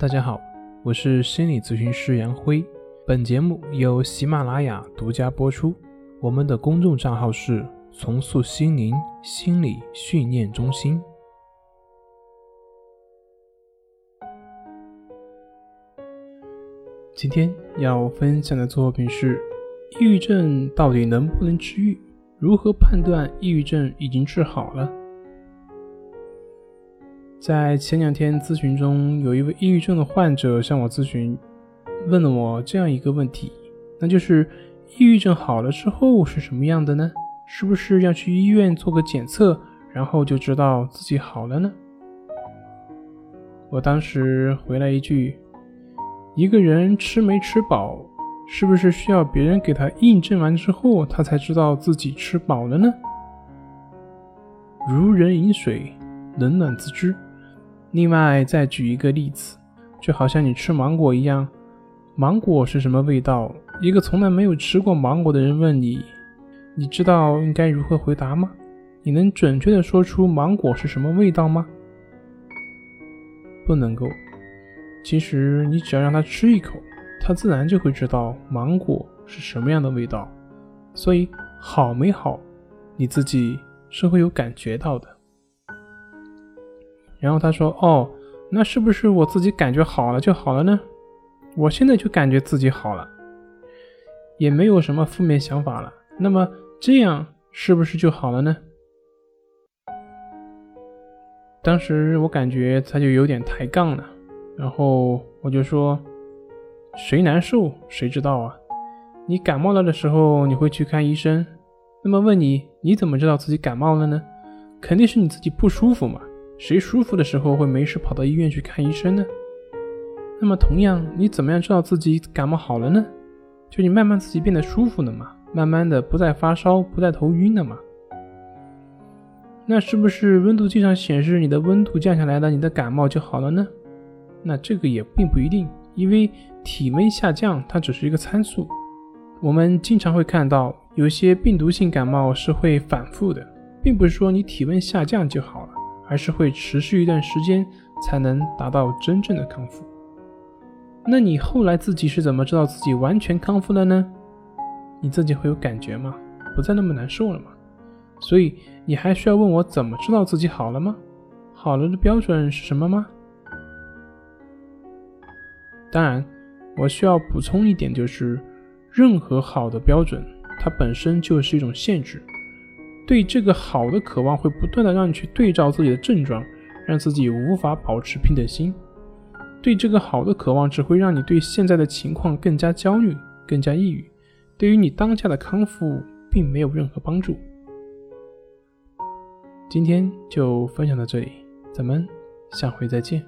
大家好，我是心理咨询师杨辉。本节目由喜马拉雅独家播出。我们的公众账号是“重塑心灵心理训练中心”。今天要分享的作品是：抑郁症到底能不能治愈？如何判断抑郁症已经治好了？在前两天咨询中，有一位抑郁症的患者向我咨询，问了我这样一个问题，那就是抑郁症好了之后是什么样的呢？是不是要去医院做个检测，然后就知道自己好了呢？我当时回了一句：一个人吃没吃饱，是不是需要别人给他印证完之后，他才知道自己吃饱了呢？如人饮水，冷暖自知。另外再举一个例子，就好像你吃芒果一样，芒果是什么味道？一个从来没有吃过芒果的人问你，你知道应该如何回答吗？你能准确的说出芒果是什么味道吗？不能够。其实你只要让他吃一口，他自然就会知道芒果是什么样的味道。所以好没好，你自己是会有感觉到的。然后他说：“哦，那是不是我自己感觉好了就好了呢？我现在就感觉自己好了，也没有什么负面想法了。那么这样是不是就好了呢？”当时我感觉他就有点抬杠了，然后我就说：“谁难受谁知道啊？你感冒了的时候你会去看医生，那么问你你怎么知道自己感冒了呢？肯定是你自己不舒服嘛。”谁舒服的时候会没事跑到医院去看医生呢？那么同样，你怎么样知道自己感冒好了呢？就你慢慢自己变得舒服了嘛，慢慢的不再发烧，不再头晕了嘛。那是不是温度计上显示你的温度降下来了，你的感冒就好了呢？那这个也并不一定，因为体温下降它只是一个参数。我们经常会看到有些病毒性感冒是会反复的，并不是说你体温下降就好了。而是会持续一段时间才能达到真正的康复。那你后来自己是怎么知道自己完全康复了呢？你自己会有感觉吗？不再那么难受了吗？所以你还需要问我怎么知道自己好了吗？好了的标准是什么吗？当然，我需要补充一点，就是任何好的标准，它本身就是一种限制。对这个好的渴望会不断的让你去对照自己的症状，让自己无法保持平等心。对这个好的渴望只会让你对现在的情况更加焦虑、更加抑郁，对于你当下的康复并没有任何帮助。今天就分享到这里，咱们下回再见。